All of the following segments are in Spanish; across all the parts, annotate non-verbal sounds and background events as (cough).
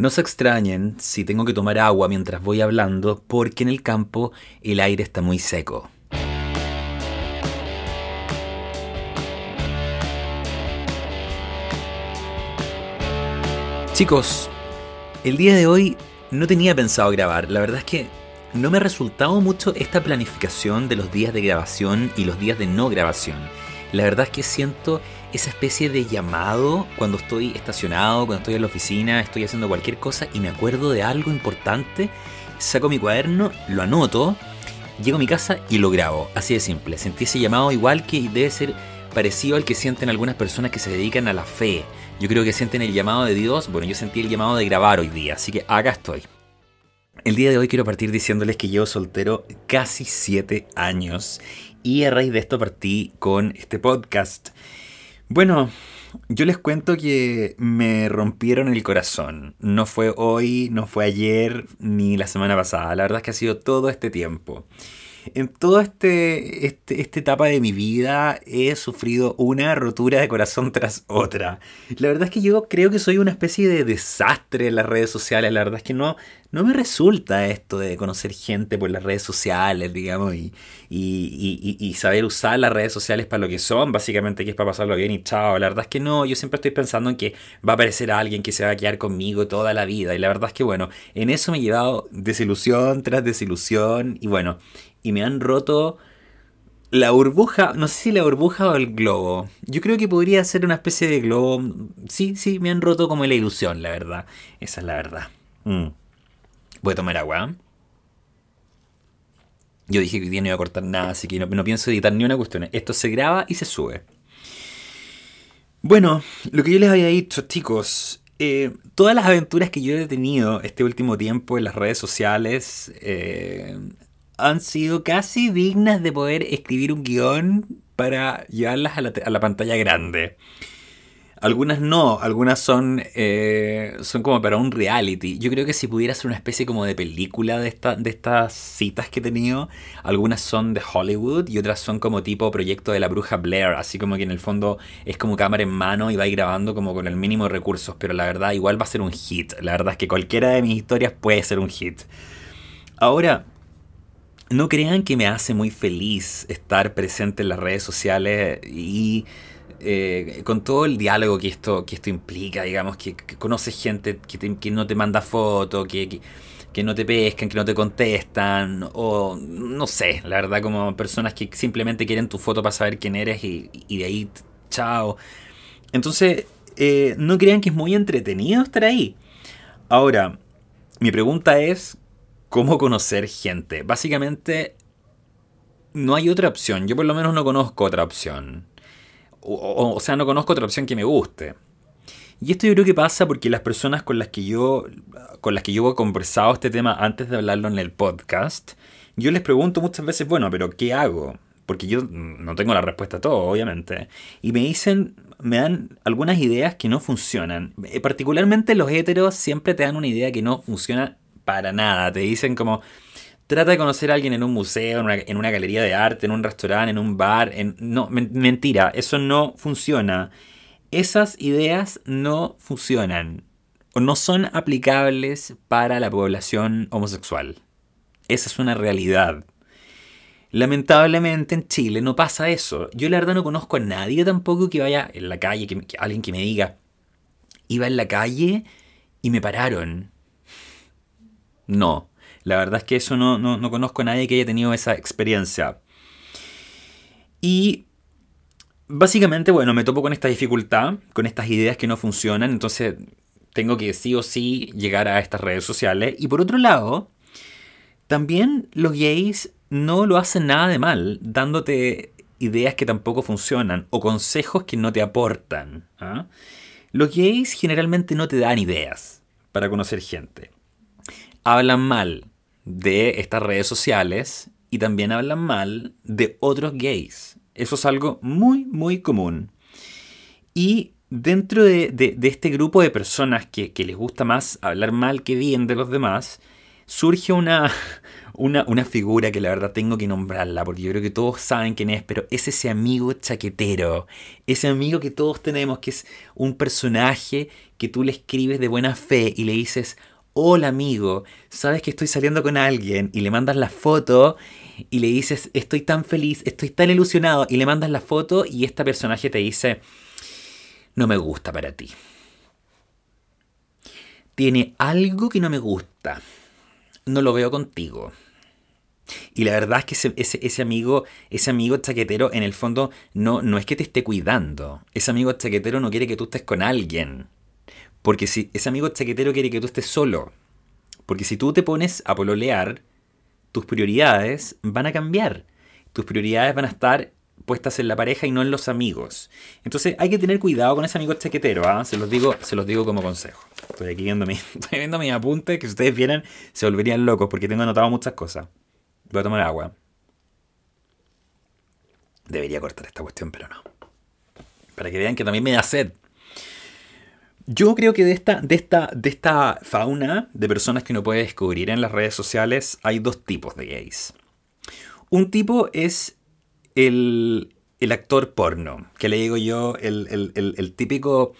No se extrañen si tengo que tomar agua mientras voy hablando porque en el campo el aire está muy seco. Chicos, el día de hoy no tenía pensado grabar. La verdad es que no me ha resultado mucho esta planificación de los días de grabación y los días de no grabación. La verdad es que siento esa especie de llamado cuando estoy estacionado, cuando estoy en la oficina, estoy haciendo cualquier cosa y me acuerdo de algo importante, saco mi cuaderno, lo anoto, llego a mi casa y lo grabo. Así de simple. Sentí ese llamado igual que debe ser parecido al que sienten algunas personas que se dedican a la fe. Yo creo que sienten el llamado de Dios. Bueno, yo sentí el llamado de grabar hoy día, así que acá estoy. El día de hoy quiero partir diciéndoles que llevo soltero casi 7 años y a raíz de esto partí con este podcast. Bueno, yo les cuento que me rompieron el corazón. No fue hoy, no fue ayer, ni la semana pasada. La verdad es que ha sido todo este tiempo. En toda este, este, esta etapa de mi vida he sufrido una rotura de corazón tras otra. La verdad es que yo creo que soy una especie de desastre en las redes sociales. La verdad es que no, no me resulta esto de conocer gente por las redes sociales, digamos, y, y, y, saber usar las redes sociales para lo que son, básicamente que es para pasarlo bien y chao. La verdad es que no, yo siempre estoy pensando en que va a aparecer alguien que se va a quedar conmigo toda la vida. Y la verdad es que bueno, en eso me he llevado desilusión tras desilusión y bueno, y me han roto la burbuja, no sé si la burbuja o el globo. Yo creo que podría ser una especie de globo. Sí, sí, me han roto como la ilusión, la verdad. Esa es la verdad. Mm. Voy a tomar agua. Yo dije que hoy día no iba a cortar nada, así que no, pienso editar ni una cuestión. Esto se graba y se sube. Bueno, lo que yo les había dicho, chicos, eh, todas las aventuras que yo he tenido este último tiempo en las redes sociales eh, han sido casi dignas de poder escribir un guion para llevarlas a la pantalla grande. Algunas no, algunas son, eh, son como para un reality. Yo creo que si pudiera ser una especie como de película de, esta, de estas citas que he tenido, algunas son de Hollywood y otras son como tipo proyecto de la bruja Blair, así como que en el fondo es como cámara en mano y va grabando como con el mínimo de recursos, pero la verdad igual va a ser un hit. La verdad es que cualquiera de mis historias puede ser un hit. Ahora, no crean que me hace muy feliz estar presente en las redes sociales y eh, con todo el diálogo que esto, que esto implica, digamos, que, conoces gente que, no te manda fotos, que, que, no te pescan, que no te contestan, o no sé, la verdad, como personas que simplemente quieren tu foto para saber quién eres y, de ahí, chao. Entonces, eh, no crean que es muy entretenido estar ahí. Ahora, mi pregunta es, ¿cómo conocer gente? Básicamente, no hay otra opción. Yo por lo menos no conozco otra opción. O, sea, no conozco otra opción que me guste. Y esto yo creo que pasa porque las personas con las que yo con las que yo he conversado este tema antes de hablarlo en el podcast, yo les pregunto muchas veces, bueno, pero ¿qué hago? Porque yo no tengo la respuesta a todo, obviamente. Y me dicen, me dan algunas ideas que no funcionan. Eh, particularmente los héteros siempre te dan una idea que no funciona para nada. Te dicen como, Trata de conocer a alguien en un museo, en una, galería de arte, en un restaurante, en un bar. En... No, mentira, eso no funciona. Esas ideas no funcionan o no son aplicables para la población homosexual. Esa es una realidad. Lamentablemente en Chile no pasa eso. Yo la verdad no conozco a nadie tampoco que vaya en la calle, que alguien que me diga, iba en la calle y me pararon. No. La verdad es que eso no, no, conozco a nadie que haya tenido esa experiencia. Y básicamente, bueno, me topo con esta dificultad, con estas ideas que no funcionan, entonces tengo que sí o sí llegar a estas redes sociales. Y por otro lado, también los gays no lo hacen nada de mal, dándote ideas que tampoco funcionan o consejos que no te aportan. ¿ah? Los gays generalmente no te dan ideas para conocer gente. Hablan mal, de estas redes sociales y también hablan mal de otros gays. Eso es algo muy, muy común. Y dentro de, este grupo de personas que, les gusta más hablar mal que bien de los demás, surge una, (laughs) una, una figura que la verdad tengo que nombrarla, porque yo creo que todos saben quién es, pero es ese amigo chaquetero, ese amigo que todos tenemos, que es un personaje que tú le escribes de buena fe y le dices, hola amigo, sabes que estoy saliendo con alguien y le mandas la foto y le dices, estoy tan feliz, estoy tan ilusionado y le mandas la foto y este personaje te dice, no me gusta para ti. Tiene algo que no me gusta. No lo veo contigo. Y la verdad es que ese, ese, amigo, ese amigo chaquetero, en el fondo, no, no es que te esté cuidando. Ese amigo chaquetero no quiere que tú estés con alguien. Porque si ese amigo chaquetero quiere que tú estés solo. Porque si tú te pones a pololear, tus prioridades van a cambiar. Tus prioridades van a estar puestas en la pareja y no en los amigos. Entonces hay que tener cuidado con ese amigo chaquetero, ¿ah? se, los digo, se los digo como consejo. Estoy aquí viendo, mi, (laughs) viendo mis apuntes, que si ustedes vieran se volverían locos porque tengo anotado muchas cosas. Voy a tomar agua. Debería cortar esta cuestión, pero no. Para que vean que también me da sed. Yo creo que de esta, de, esta, de esta fauna de personas que uno puede descubrir en las redes sociales hay dos tipos de gays. Un tipo es el, actor porno, que le digo yo, el, típico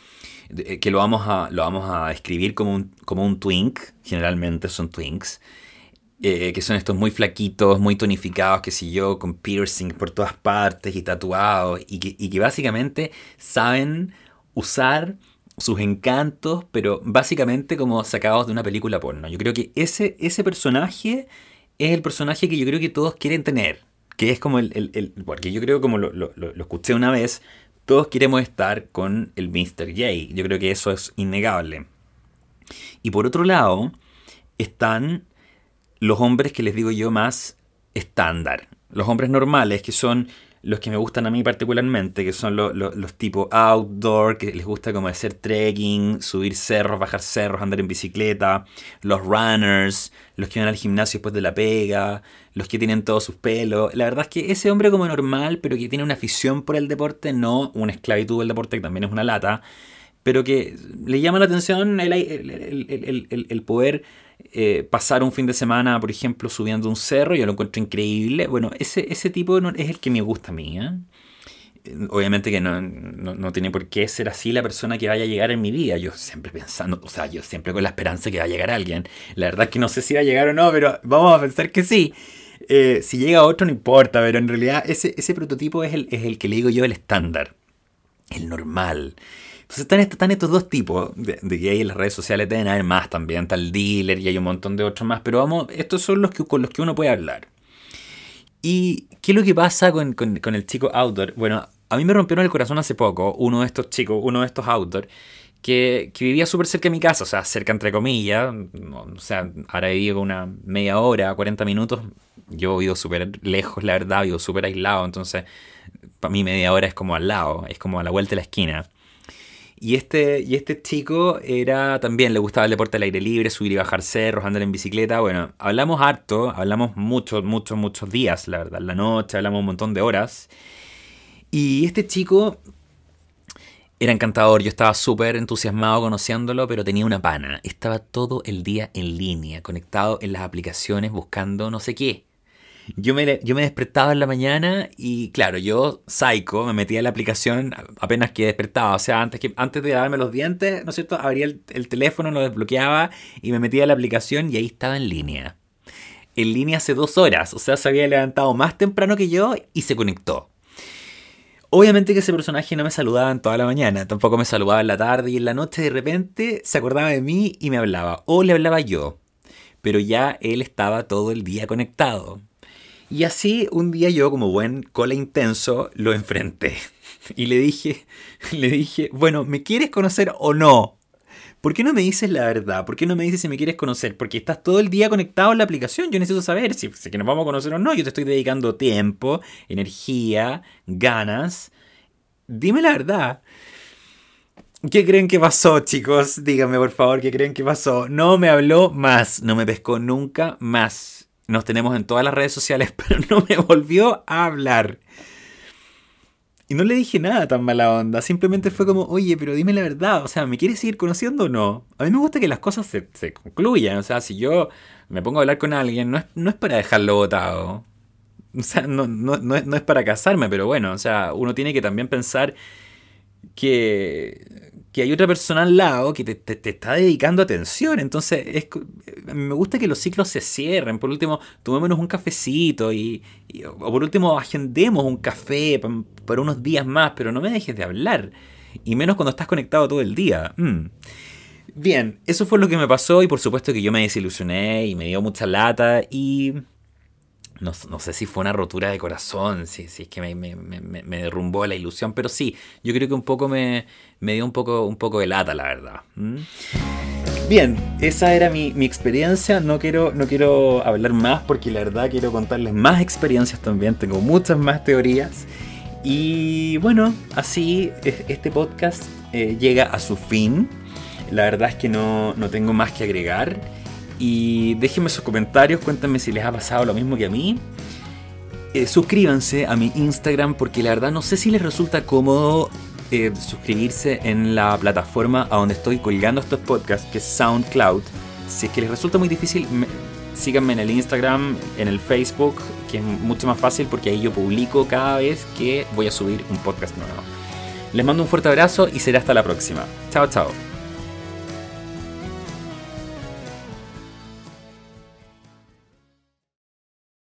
que lo vamos a, lo vamos a escribir como un, como un twink, generalmente son twinks, eh, que son estos muy flaquitos, muy tonificados, que si yo, con piercing por todas partes y tatuados, y que, y que básicamente saben usar sus encantos, pero básicamente como sacados de una película porno. Yo creo que ese, ese personaje es el personaje que yo creo que todos quieren tener. Que es como el. porque yo creo, como lo, lo, lo, escuché una vez, todos queremos estar con el Mr. J. Yo creo que eso es innegable. Y por otro lado, están los hombres que les digo yo más estándar. Los hombres normales, que son los que me gustan a mí particularmente, que son los tipos outdoor, que les gusta como hacer trekking, subir cerros, bajar cerros, andar en bicicleta, los runners, los que van al gimnasio después de la pega, los que tienen todos sus pelos. La verdad es que ese hombre como normal, pero que tiene una afición por el deporte, no una esclavitud del deporte, que también es una lata, pero que le llama la atención el, el poder eh, pasar un fin de semana, por ejemplo, subiendo un cerro, yo lo encuentro increíble. Bueno, ese, ese tipo es el que me gusta a mí. ¿eh? Obviamente que no, no, tiene por qué ser así la persona que vaya a llegar en mi vida. Yo siempre pensando, o sea, yo siempre con la esperanza que va a llegar alguien. La verdad es que no sé si va a llegar o no, pero vamos a pensar que sí. Eh, si llega otro no importa, pero en realidad ese, ese prototipo es el, es el que le digo yo el estándar, el normal. Entonces están, estos dos tipos de, de hay en las redes sociales, deben haber más también, tal dealer y hay un montón de otros más, pero vamos, estos son los que, con los que uno puede hablar. ¿Y qué es lo que pasa con, el chico outdoor? Bueno, a mí me rompieron el corazón hace poco uno de estos chicos, uno de estos outdoor, que, vivía súper cerca de mi casa, o sea, cerca entre comillas, o sea, ahora vivo una media hora, 40 minutos, yo vivo súper lejos, la verdad, vivo súper aislado, entonces para mí media hora es como al lado, es como a la vuelta de la esquina. Y este, y este chico era también, le gustaba el deporte al aire libre, subir y bajar cerros, andar en bicicleta. Bueno, hablamos harto, hablamos muchos, muchos, muchos días, la verdad. La noche, hablamos un montón de horas. Y este chico era encantador, yo estaba súper entusiasmado conociéndolo, pero tenía una pana. Estaba todo el día en línea, conectado en las aplicaciones, buscando no sé qué. Yo me, yo me despertaba en la mañana y claro, yo, psycho, me metía en la aplicación apenas que despertaba. O sea, antes, antes de lavarme los dientes, ¿no es cierto? Abría el, el teléfono, lo desbloqueaba y me metía en la aplicación y ahí estaba en línea. En línea hace dos horas. O sea, se había levantado más temprano que yo y se conectó. Obviamente que ese personaje no me saludaba en toda la mañana, tampoco me saludaba en la tarde y en la noche de repente se acordaba de mí y me hablaba, o le hablaba yo, pero ya él estaba todo el día conectado. Y así un día yo, como buen cola intenso, lo enfrenté. (laughs) Y le dije, (laughs) le dije, bueno, ¿me quieres conocer o no? ¿Por qué no me dices la verdad? ¿Por qué no me dices si me quieres conocer? Porque estás todo el día conectado en la aplicación. Yo necesito saber si, si que nos vamos a conocer o no. Yo te estoy dedicando tiempo, energía, ganas. Dime la verdad. ¿Qué creen que pasó, chicos? Díganme, por favor, ¿qué creen que pasó? No me habló más. No me pescó nunca más nos tenemos en todas las redes sociales, (laughs) pero no me volvió a hablar. Y no le dije nada tan mala onda, simplemente fue como, oye, pero dime la verdad, o sea, ¿me quieres seguir conociendo o no? A mí me gusta que las cosas se, concluyan, o sea, si yo me pongo a hablar con alguien, no es, no es para dejarlo botado. O sea, no, no, no, es, no es para casarme, pero bueno, o sea, uno tiene que también pensar que, que hay otra persona al lado que te, te, está dedicando atención. Entonces, es, me gusta que los ciclos se cierren. Por último, tomémonos un cafecito y, o por último, agendemos un café por, unos días más, pero no me dejes de hablar. Y menos cuando estás conectado todo el día. Mm. Bien, eso fue lo que me pasó y por supuesto que yo me desilusioné y me dio mucha lata y no, sé si fue una rotura de corazón, si, es que me, me, derrumbó la ilusión, pero sí, yo creo que un poco me, dio un poco, un poco de lata, la verdad. Bien, esa era mi, experiencia. No quiero, no quiero hablar más porque la verdad quiero contarles más experiencias también. Tengo muchas más teorías. Y bueno, así este podcast eh, llega a su fin. La verdad es que no, no tengo más que agregar. Y déjenme sus comentarios, cuéntenme si les ha pasado lo mismo que a mí. Eh, suscríbanse a mi Instagram porque la verdad no sé si les resulta cómodo eh, suscribirse en la plataforma a donde estoy colgando estos podcasts, que es SoundCloud. Si es que les resulta muy difícil, síganme en el Instagram, en el Facebook, que es mucho más fácil porque ahí yo publico cada vez que voy a subir un podcast nuevo. Les mando un fuerte abrazo y será hasta la próxima. Chao, chao.